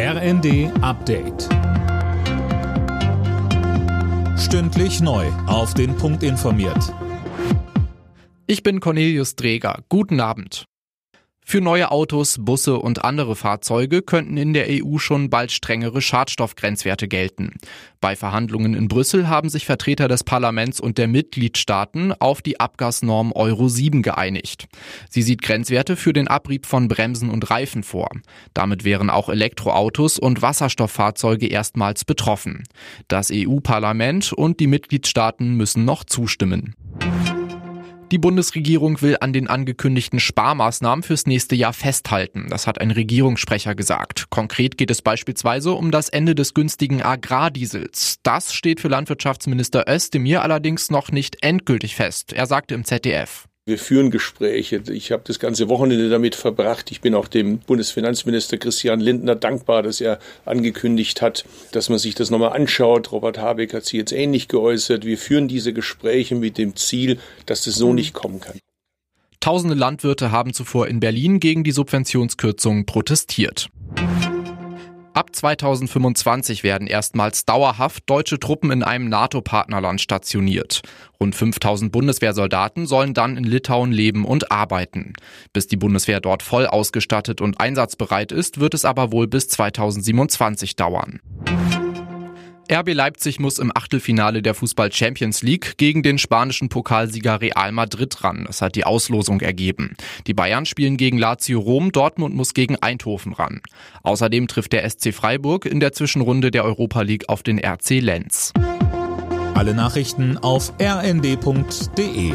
RND Update. Stündlich neu. Auf den Punkt informiert. Ich bin Cornelius Dreger. Guten Abend. Für neue Autos, Busse und andere Fahrzeuge könnten in der EU schon bald strengere Schadstoffgrenzwerte gelten. Bei Verhandlungen in Brüssel haben sich Vertreter des Parlaments und der Mitgliedstaaten auf die Abgasnorm Euro 7 geeinigt. Sie sieht Grenzwerte für den Abrieb von Bremsen und Reifen vor. Damit wären auch Elektroautos und Wasserstofffahrzeuge erstmals betroffen. Das EU-Parlament und die Mitgliedstaaten müssen noch zustimmen. Die Bundesregierung will an den angekündigten Sparmaßnahmen fürs nächste Jahr festhalten. Das hat ein Regierungssprecher gesagt. Konkret geht es beispielsweise um das Ende des günstigen Agrardiesels. Das steht für Landwirtschaftsminister Özdemir allerdings noch nicht endgültig fest. Er sagte im ZDF. Wir führen Gespräche. Ich habe das ganze Wochenende damit verbracht. Ich bin auch dem Bundesfinanzminister Christian Lindner dankbar, dass er angekündigt hat, dass man sich das nochmal anschaut. Robert Habeck hat sich jetzt ähnlich geäußert. Wir führen diese Gespräche mit dem Ziel, dass das so mhm. nicht kommen kann. Tausende Landwirte haben zuvor in Berlin gegen die Subventionskürzungen protestiert. Ab 2025 werden erstmals dauerhaft deutsche Truppen in einem NATO-Partnerland stationiert. Rund 5000 Bundeswehrsoldaten sollen dann in Litauen leben und arbeiten. Bis die Bundeswehr dort voll ausgestattet und einsatzbereit ist, wird es aber wohl bis 2027 dauern. RB Leipzig muss im Achtelfinale der Fußball Champions League gegen den spanischen Pokalsieger Real Madrid ran. Das hat die Auslosung ergeben. Die Bayern spielen gegen Lazio Rom, Dortmund muss gegen Eindhoven ran. Außerdem trifft der SC Freiburg in der Zwischenrunde der Europa League auf den RC Lenz. Alle Nachrichten auf rnd.de